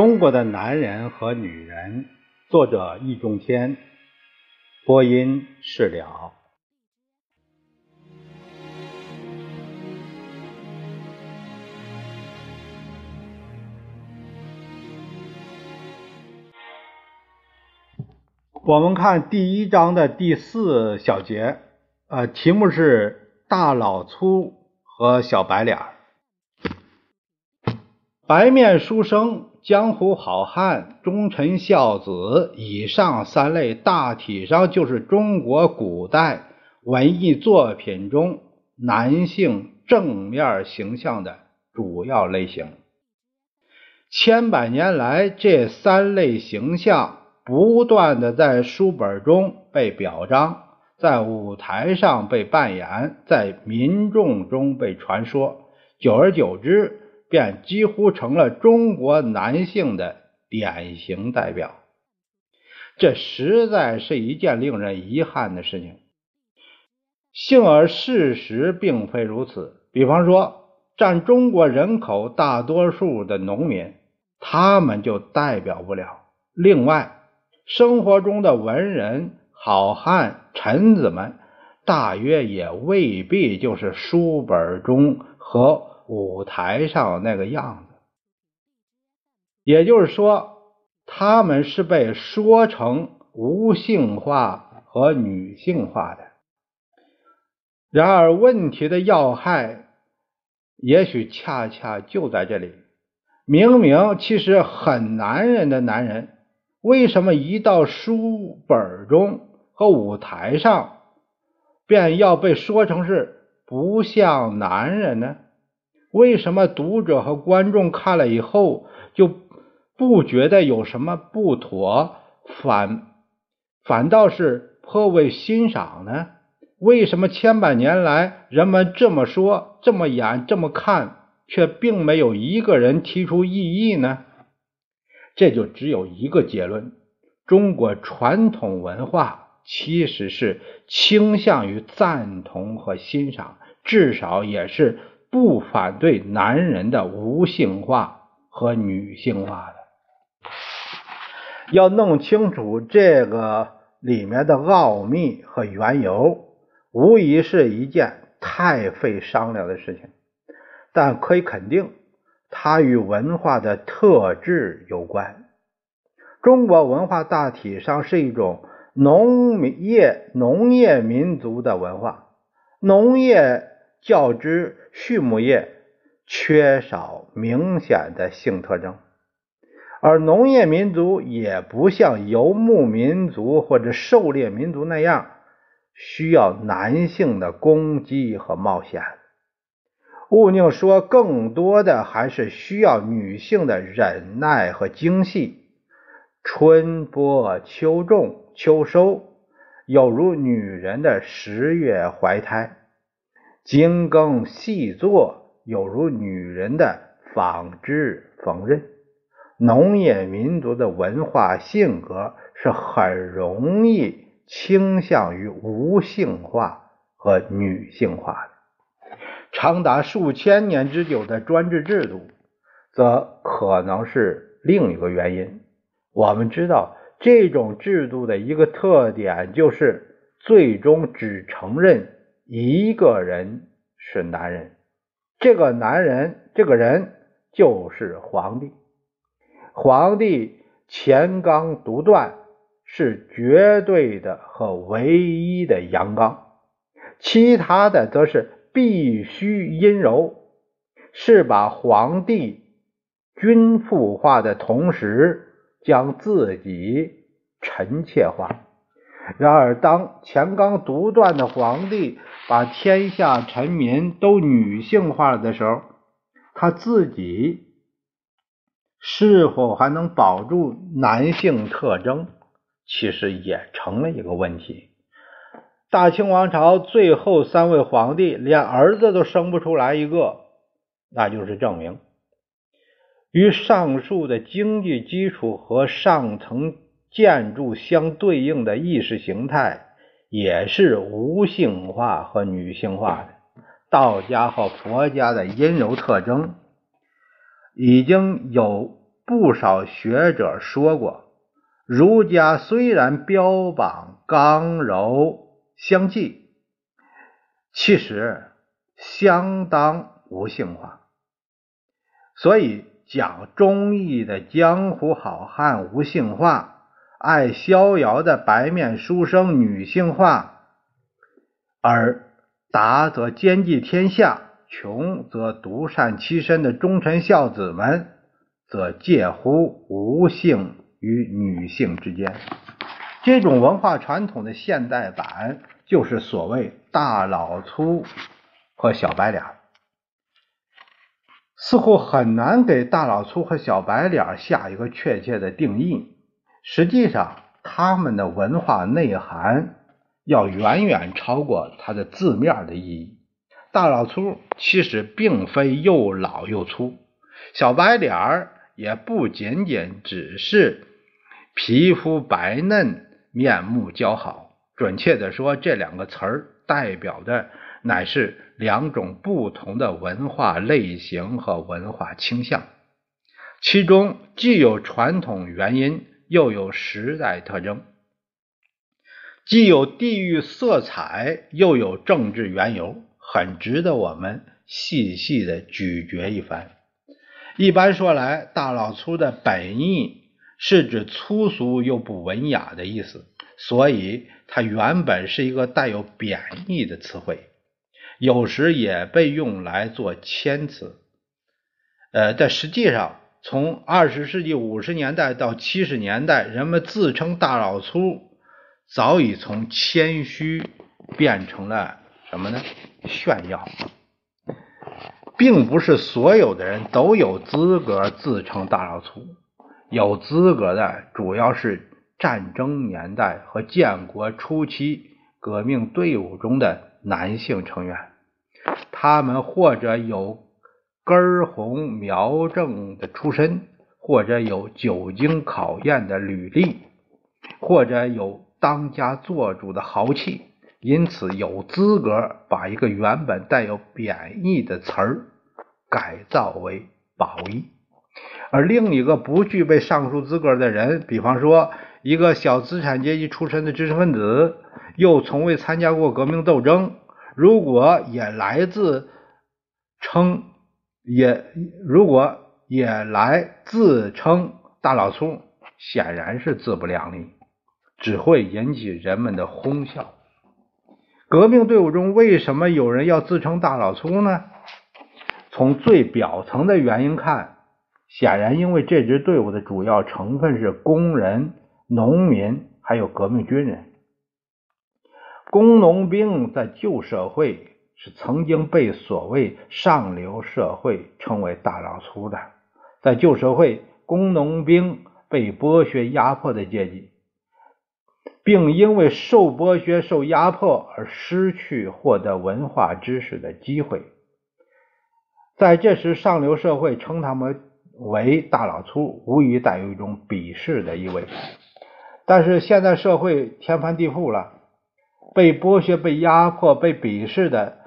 中国的男人和女人，作者易中天，播音释了。我们看第一章的第四小节，呃，题目是“大老粗和小白脸儿”。白面书生、江湖好汉、忠臣孝子，以上三类大体上就是中国古代文艺作品中男性正面形象的主要类型。千百年来，这三类形象不断的在书本中被表彰，在舞台上被扮演，在民众中被传说，久而久之。便几乎成了中国男性的典型代表，这实在是一件令人遗憾的事情。幸而事实并非如此。比方说，占中国人口大多数的农民，他们就代表不了。另外，生活中的文人、好汉、臣子们，大约也未必就是书本中和。舞台上那个样子，也就是说，他们是被说成无性化和女性化的。然而，问题的要害也许恰恰就在这里。明明其实很男人的男人，为什么一到书本中和舞台上，便要被说成是不像男人呢？为什么读者和观众看了以后就不觉得有什么不妥，反反倒是颇为欣赏呢？为什么千百年来人们这么说、这么演、这么看，却并没有一个人提出异议呢？这就只有一个结论：中国传统文化其实是倾向于赞同和欣赏，至少也是。不反对男人的无性化和女性化的，要弄清楚这个里面的奥秘和缘由，无疑是一件太费商量的事情。但可以肯定，它与文化的特质有关。中国文化大体上是一种农业农业民族的文化，农业。较之畜牧业缺少明显的性特征，而农业民族也不像游牧民族或者狩猎民族那样需要男性的攻击和冒险。毋宁说，更多的还是需要女性的忍耐和精细。春播秋种秋收，有如女人的十月怀胎。精耕细作，有如女人的纺织缝纫。农业民族的文化性格是很容易倾向于无性化和女性化的。长达数千年之久的专制制度，则可能是另一个原因。我们知道，这种制度的一个特点就是最终只承认。一个人是男人，这个男人，这个人就是皇帝。皇帝乾刚独断，是绝对的和唯一的阳刚；其他的则是必须阴柔，是把皇帝君父化的同时，将自己臣妾化。然而，当乾纲独断的皇帝把天下臣民都女性化的时候，他自己是否还能保住男性特征，其实也成了一个问题。大清王朝最后三位皇帝连儿子都生不出来一个，那就是证明与上述的经济基础和上层。建筑相对应的意识形态也是无性化和女性化的。道家和佛家的阴柔特征已经有不少学者说过，儒家虽然标榜刚柔相济，其实相当无性化。所以讲忠义的江湖好汉无性化，爱逍遥的白面书生女性化，而达则兼济天下。穷则独善其身的忠臣孝子们，则介乎无性与女性之间。这种文化传统的现代版，就是所谓大老粗和小白脸。似乎很难给大老粗和小白脸下一个确切的定义。实际上，他们的文化内涵要远远超过它的字面的意义。大老粗其实并非又老又粗，小白脸儿也不仅仅只是皮肤白嫩、面目姣好。准确的说，这两个词儿代表的乃是两种不同的文化类型和文化倾向，其中既有传统原因，又有时代特征；既有地域色彩，又有政治缘由。很值得我们细细的咀嚼一番。一般说来，大老粗的本意是指粗俗又不文雅的意思，所以它原本是一个带有贬义的词汇，有时也被用来做谦词。呃，但实际上，从二十世纪五十年代到七十年代，人们自称大老粗，早已从谦虚变成了。什么呢？炫耀，并不是所有的人都有资格自称大老粗，有资格的主要是战争年代和建国初期革命队伍中的男性成员，他们或者有根红苗正的出身，或者有久经考验的履历，或者有当家做主的豪气。因此，有资格把一个原本带有贬义的词儿改造为褒义；而另一个不具备上述资格的人，比方说一个小资产阶级出身的知识分子，又从未参加过革命斗争，如果也来自称也如果也来自称大老粗，显然是自不量力，只会引起人们的哄笑。革命队伍中为什么有人要自称大老粗呢？从最表层的原因看，显然因为这支队伍的主要成分是工人、农民，还有革命军人。工农兵在旧社会是曾经被所谓上流社会称为大老粗的，在旧社会，工农兵被剥削压迫的阶级。并因为受剥削、受压迫而失去获得文化知识的机会，在这时，上流社会称他们为大老粗，无疑带有一种鄙视的意味。但是现在社会天翻地覆了，被剥削、被压迫、被鄙视的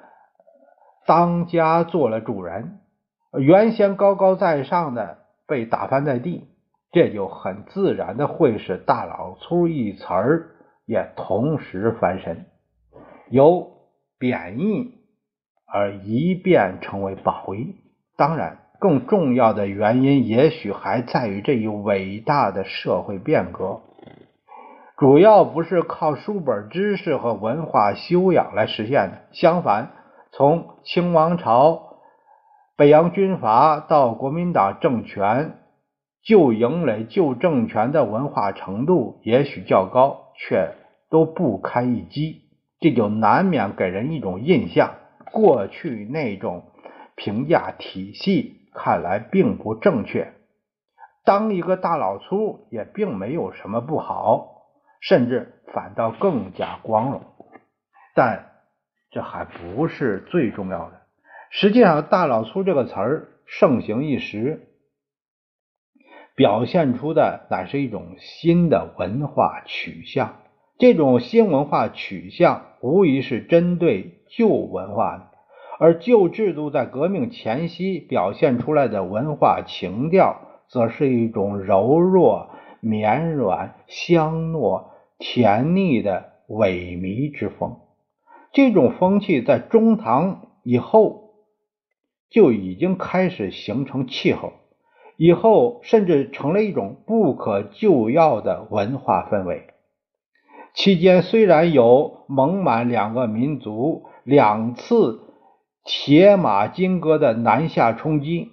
当家做了主人，原先高高在上的被打翻在地。这就很自然的会使“大老粗”一词儿也同时翻身，由贬义而一变成为褒义。当然，更重要的原因也许还在于这一伟大的社会变革，主要不是靠书本知识和文化修养来实现的。相反，从清王朝、北洋军阀到国民党政权。旧营垒、旧政权的文化程度也许较高，却都不堪一击，这就难免给人一种印象：过去那种评价体系看来并不正确。当一个大老粗也并没有什么不好，甚至反倒更加光荣。但这还不是最重要的。实际上，“大老粗”这个词儿盛行一时。表现出的乃是一种新的文化取向，这种新文化取向无疑是针对旧文化的，而旧制度在革命前夕表现出来的文化情调，则是一种柔弱、绵软、香糯、甜腻的萎靡之风。这种风气在中唐以后就已经开始形成气候，以后甚至成了一种不可救药的文化氛围。期间虽然有蒙满两个民族两次铁马金戈的南下冲击。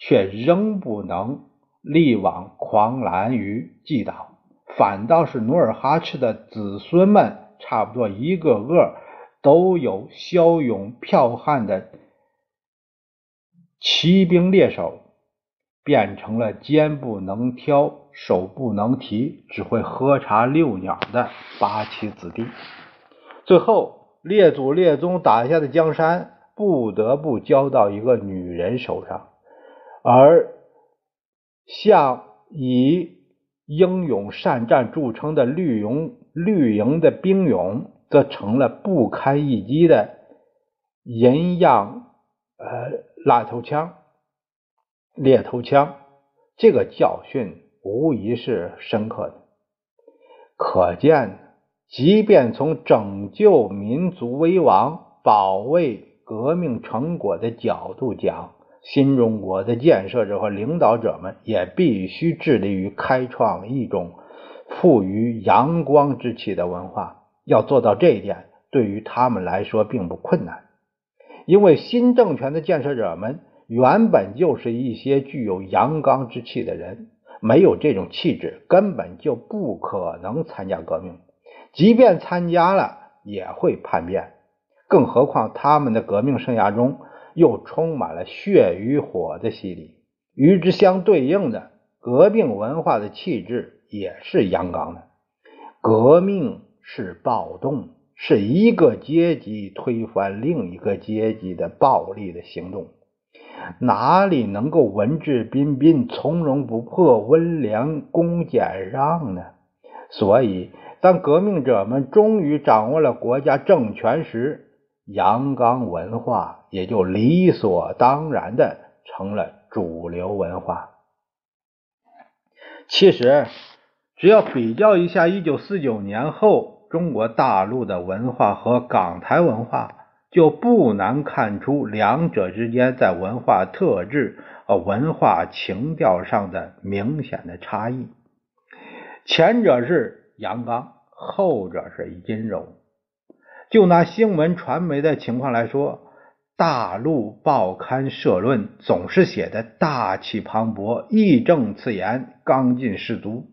却仍不能力挽狂澜于既倒，反倒是努尔哈赤的子孙们，差不多一个个都有骁勇剽悍的骑兵猎手，变成了肩不能挑、手不能提、只会喝茶遛鸟的八旗子弟。最后，列祖列宗打下的江山，不得不交到一个女人手上。而像以英勇善战著称的绿营绿营的兵勇，则成了不堪一击的银样呃拉头枪、猎头枪。这个教训无疑是深刻的。可见，即便从拯救民族危亡、保卫革命成果的角度讲，新中国的建设者和领导者们也必须致力于开创一种富于阳光之气的文化。要做到这一点，对于他们来说并不困难，因为新政权的建设者们原本就是一些具有阳刚之气的人，没有这种气质，根本就不可能参加革命。即便参加了，也会叛变。更何况他们的革命生涯中。又充满了血与火的洗礼，与之相对应的革命文化的气质也是阳刚的。革命是暴动，是一个阶级推翻另一个阶级的暴力的行动，哪里能够文质彬彬、从容不迫、温良恭俭让呢？所以，当革命者们终于掌握了国家政权时，阳刚文化也就理所当然的成了主流文化。其实，只要比较一下一九四九年后中国大陆的文化和港台文化，就不难看出两者之间在文化特质和文化情调上的明显的差异。前者是阳刚，后者是阴柔。就拿新闻传媒的情况来说，大陆报刊社论总是写的大气磅礴、义正辞严、刚劲十足，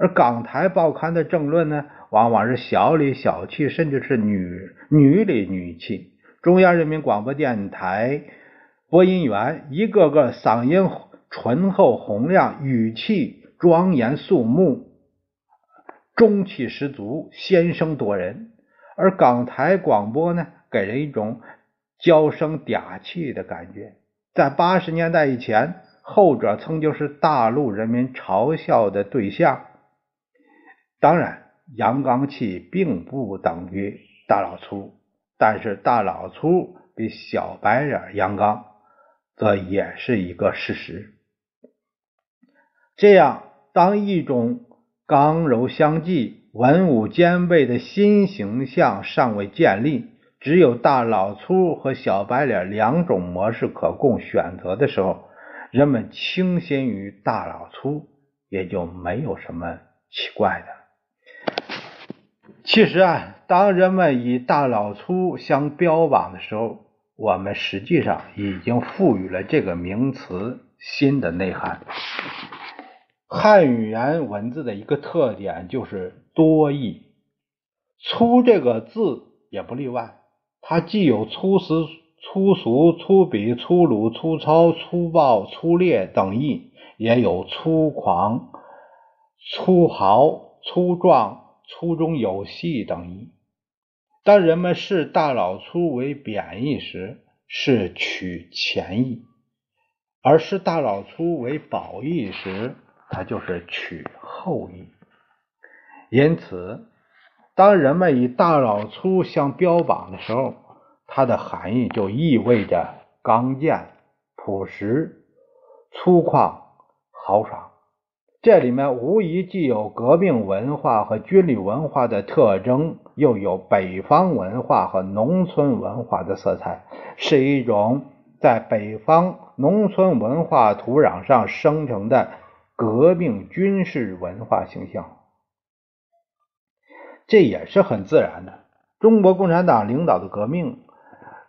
而港台报刊的政论呢，往往是小里小气，甚至是女女里女气。中央人民广播电台播音员一个个嗓音醇厚洪亮，语气庄严肃穆，中气十足，先声夺人。而港台广播呢，给人一种娇声嗲气的感觉。在八十年代以前，后者曾经是大陆人民嘲笑的对象。当然，阳刚气并不等于大老粗，但是大老粗比小白脸阳刚，则也是一个事实。这样，当一种刚柔相济。文武兼备的新形象尚未建立，只有大老粗和小白脸两种模式可供选择的时候，人们倾心于大老粗，也就没有什么奇怪的。其实啊，当人们以大老粗相标榜的时候，我们实际上已经赋予了这个名词新的内涵。汉语言文字的一个特点就是多义，粗这个字也不例外。它既有粗俗、粗俗、粗鄙、粗鲁、粗糙、粗暴、粗劣等义，也有粗狂、粗豪、粗壮、粗中有细等义。当人们视大老粗为贬义时，是取前义；而视大老粗为褒义时，它就是取后义，因此，当人们以大老粗相标榜的时候，它的含义就意味着刚健、朴实、粗犷、豪爽。这里面无疑既有革命文化和军旅文化的特征，又有北方文化和农村文化的色彩，是一种在北方农村文化土壤上生成的革命军事文化形象。这也是很自然的。中国共产党领导的革命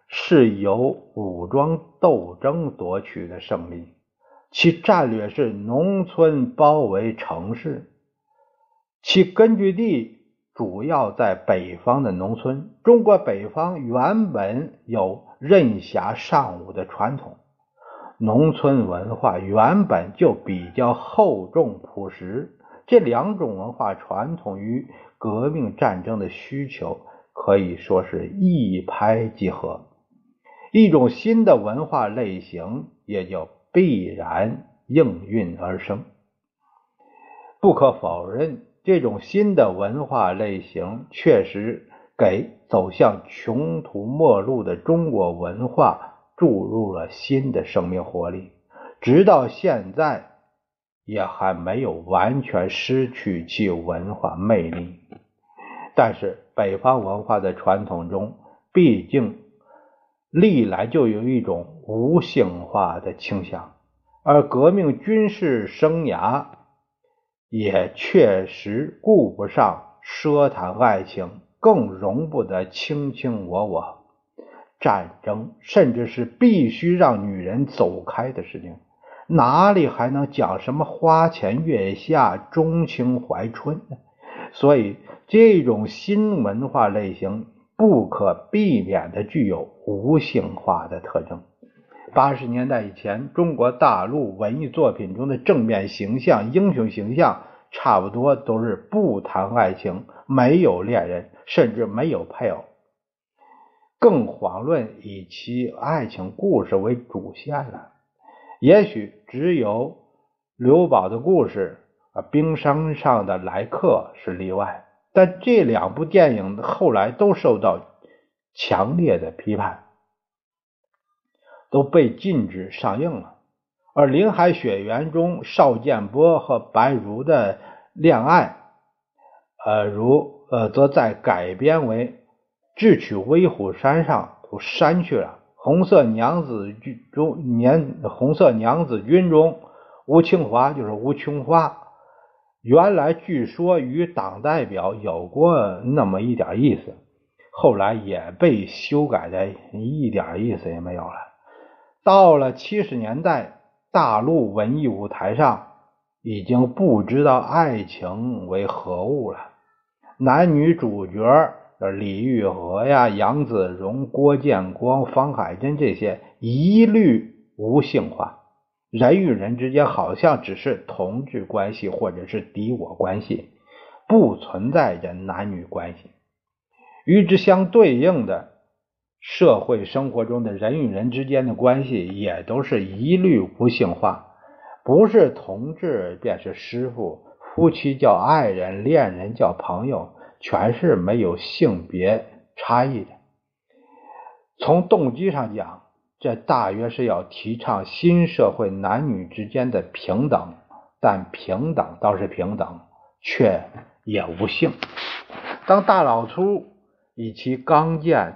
是由武装斗争夺取的胜利。其战略是农村包围城市，其根据地主要在北方的农村。中国北方原本有任侠尚武的传统，农村文化原本就比较厚重朴实。这两种文化传统与革命战争的需求可以说是一拍即合，一种新的文化类型也就。必然应运而生。不可否认，这种新的文化类型确实给走向穷途末路的中国文化注入了新的生命活力，直到现在也还没有完全失去其文化魅力。但是，北方文化的传统中，毕竟。历来就有一种无性化的倾向，而革命军事生涯也确实顾不上奢谈爱情，更容不得卿卿我我。战争甚至是必须让女人走开的事情，哪里还能讲什么花前月下、钟情怀春？所以，这种新文化类型。不可避免的具有无性化的特征。八十年代以前，中国大陆文艺作品中的正面形象、英雄形象，差不多都是不谈爱情、没有恋人，甚至没有配偶，更遑论以其爱情故事为主线了。也许只有刘宝的故事啊，《冰山上的来客》是例外。但这两部电影后来都受到强烈的批判，都被禁止上映了。而《林海雪原》中邵建波和白茹的恋爱，呃，如呃，则在改编为《智取威虎山》上都删去了。《红色娘子军》中年《红色娘子军》中吴清华就是吴琼花。原来据说与党代表有过那么一点意思，后来也被修改的一点意思也没有了。到了七十年代，大陆文艺舞台上已经不知道爱情为何物了。男女主角李玉和呀、杨子荣、郭建光、方海珍这些一律无性化。人与人之间好像只是同志关系，或者是敌我关系，不存在着男女关系。与之相对应的，社会生活中的人与人之间的关系也都是一律无性化，不是同志便是师傅，夫妻叫爱人，恋人叫朋友，全是没有性别差异的。从动机上讲。这大约是要提倡新社会男女之间的平等，但平等倒是平等，却也无性。当大老粗以其刚健、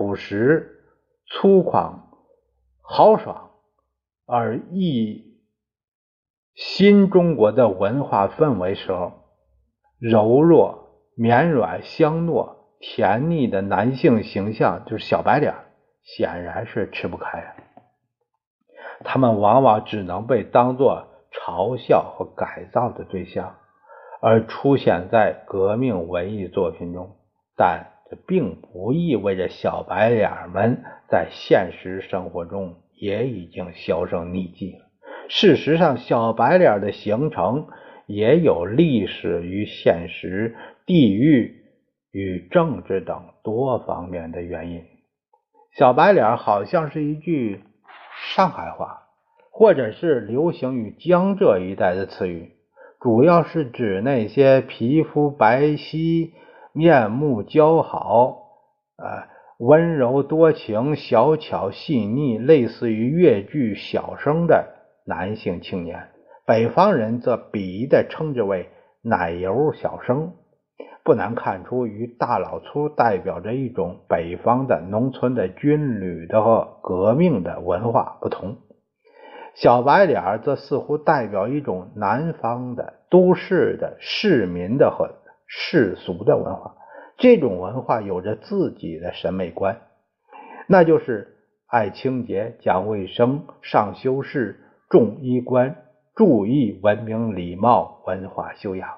朴实、粗犷、豪爽而异新中国的文化氛围时候，柔弱、绵软、香糯、甜腻的男性形象就是小白脸。显然是吃不开，他们往往只能被当作嘲笑和改造的对象，而出现在革命文艺作品中。但这并不意味着小白脸们在现实生活中也已经销声匿迹了。事实上，小白脸的形成也有历史与现实、地域与政治等多方面的原因。小白脸好像是一句上海话，或者是流行于江浙一带的词语，主要是指那些皮肤白皙、面目姣好、啊温柔多情、小巧细腻，类似于越剧小生的男性青年。北方人则鄙夷地称之为“奶油小生”。不难看出，与大老粗代表着一种北方的农村的军旅的和革命的文化不同，小白脸则似乎代表一种南方的都市的市民的和世俗的文化。这种文化有着自己的审美观，那就是爱清洁、讲卫生、上修饰、重衣冠、注意文明礼貌、文化修养。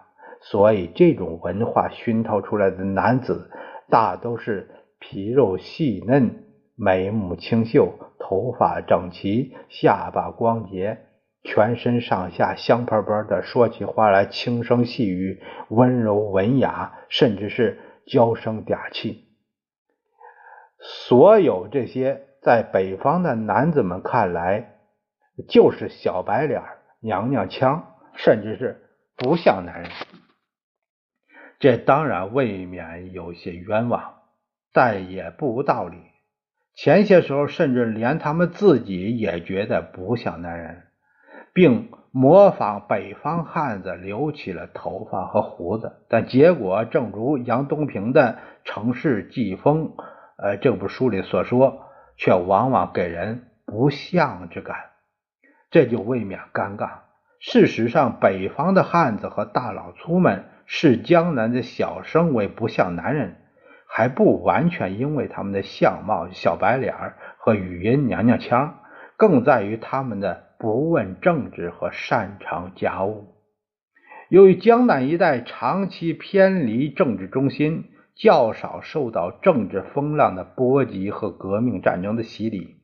所以，这种文化熏陶出来的男子，大都是皮肉细嫩、眉目清秀、头发整齐、下巴光洁、全身上下香喷喷的，说起话来轻声细语、温柔文雅，甚至是娇声嗲气。所有这些，在北方的男子们看来，就是小白脸、娘娘腔，甚至是不像男人。这当然未免有些冤枉，但也不无道理。前些时候，甚至连他们自己也觉得不像男人，并模仿北方汉子留起了头发和胡子。但结果正如杨东平的《城市季风》呃这部书里所说，却往往给人不像之感，这就未免尴尬。事实上，北方的汉子和大老粗们。视江南的小生为不像男人，还不完全因为他们的相貌小白脸和语音娘娘腔，更在于他们的不问政治和擅长家务。由于江南一带长期偏离政治中心，较少受到政治风浪的波及和革命战争的洗礼，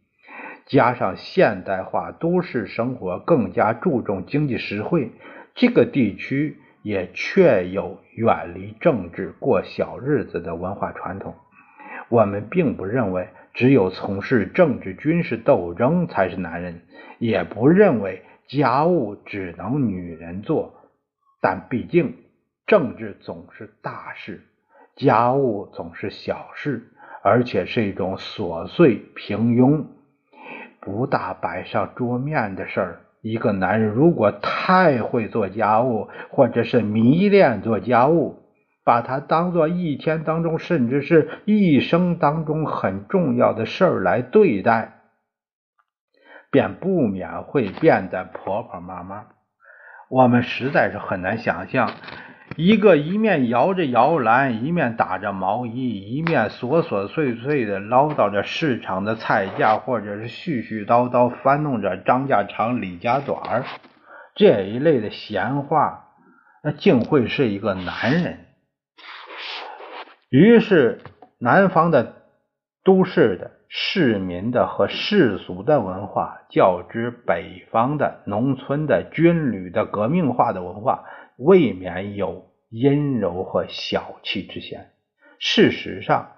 加上现代化都市生活更加注重经济实惠，这个地区。也确有远离政治过小日子的文化传统。我们并不认为只有从事政治军事斗争才是男人，也不认为家务只能女人做。但毕竟政治总是大事，家务总是小事，而且是一种琐碎平庸、不大摆上桌面的事儿。一个男人如果太会做家务，或者是迷恋做家务，把它当做一天当中，甚至是一生当中很重要的事儿来对待，便不免会变得婆婆妈妈。我们实在是很难想象。一个一面摇着摇篮，一面打着毛衣，一面琐琐碎碎的唠叨着市场的菜价，或者是絮絮叨叨翻弄着张家长李家短这一类的闲话，那竟会是一个男人。于是，南方的都市的市民的和世俗的文化，较之北方的农村的军旅的革命化的文化。未免有阴柔和小气之嫌。事实上，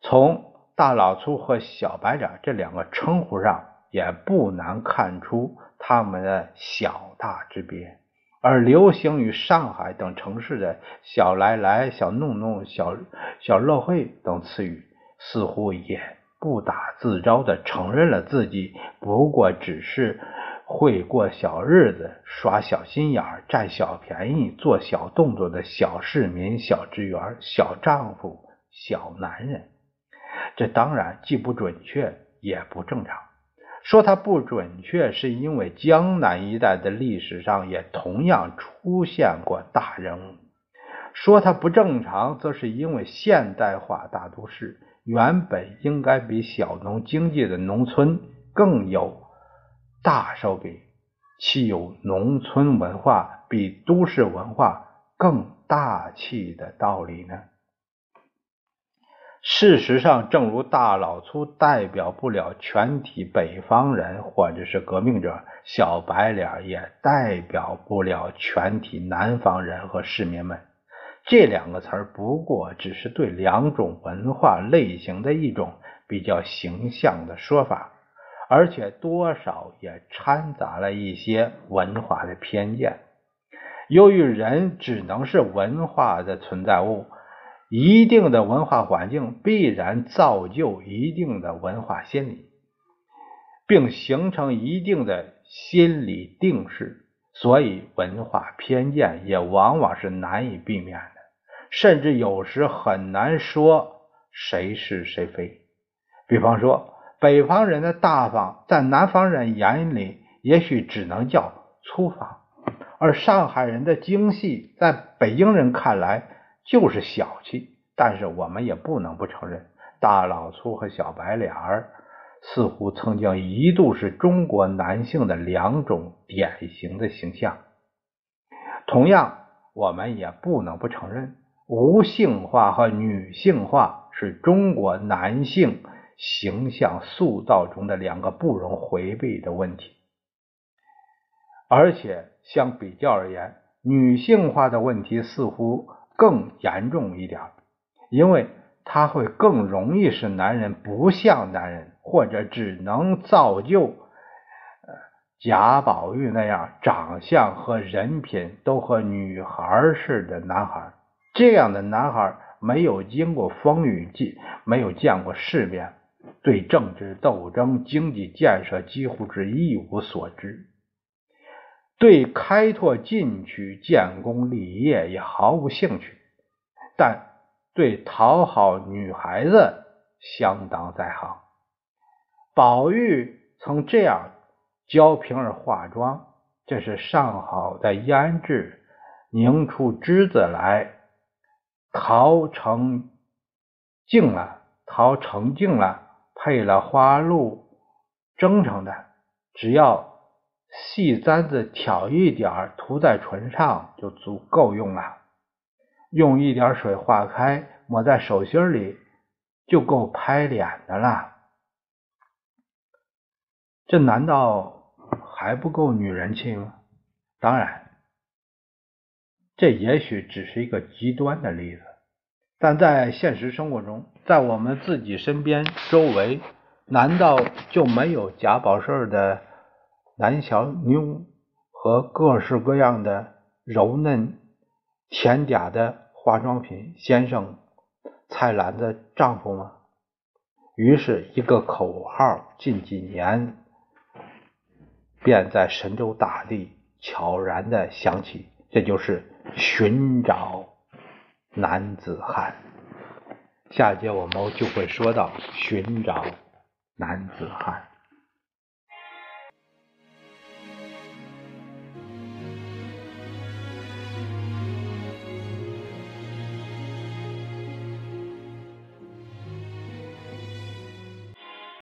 从大老粗和小白脸这两个称呼上，也不难看出他们的小大之别。而流行于上海等城市的小来来、小弄弄、小小乐会等词语，似乎也不打自招的承认了自己不过只是。会过小日子、耍小心眼、占小便宜、做小动作的小市民、小职员、小丈夫、小男人，这当然既不准确也不正常。说它不准确，是因为江南一带的历史上也同样出现过大人物；说它不正常，则是因为现代化大都市原本应该比小农经济的农村更有。大手笔，岂有农村文化比都市文化更大气的道理呢？事实上，正如大老粗代表不了全体北方人或者是革命者，小白脸也代表不了全体南方人和市民们。这两个词儿不过只是对两种文化类型的一种比较形象的说法。而且多少也掺杂了一些文化的偏见。由于人只能是文化的存在物，一定的文化环境必然造就一定的文化心理，并形成一定的心理定势。所以文化偏见也往往是难以避免的，甚至有时很难说谁是谁非。比方说，北方人的大方，在南方人眼里也许只能叫粗放；而上海人的精细，在北京人看来就是小气。但是我们也不能不承认，大老粗和小白脸儿似乎曾经一度是中国男性的两种典型的形象。同样，我们也不能不承认，无性化和女性化是中国男性形象塑造中的两个不容回避的问题。而且，相比较而言，女性化的问题似乎更严重一点。因为他会更容易使男人不像男人，或者只能造就呃贾宝玉那样长相和人品都和女孩似的男孩。这样的男孩没有经过风雨季，没有见过世面，对政治斗争、经济建设几乎是一无所知，对开拓进取、建功立业也毫无兴趣。但对讨好女孩子相当在行。宝玉曾这样教平儿化妆：这是上好的胭脂，凝出脂子来，淘成净了，淘成净了，配了花露蒸成的。只要细簪子挑一点涂在唇上，就足够用了。用一点水化开，抹在手心里，就够拍脸的了。这难道还不够女人气吗？当然，这也许只是一个极端的例子，但在现实生活中，在我们自己身边周围，难道就没有贾宝顺的男小妞和各式各样的柔嫩？甜嗲的化妆品，先生菜篮的丈夫吗？于是，一个口号近几年便在神州大地悄然的响起，这就是寻找男子汉。下节我们就会说到寻找男子汉。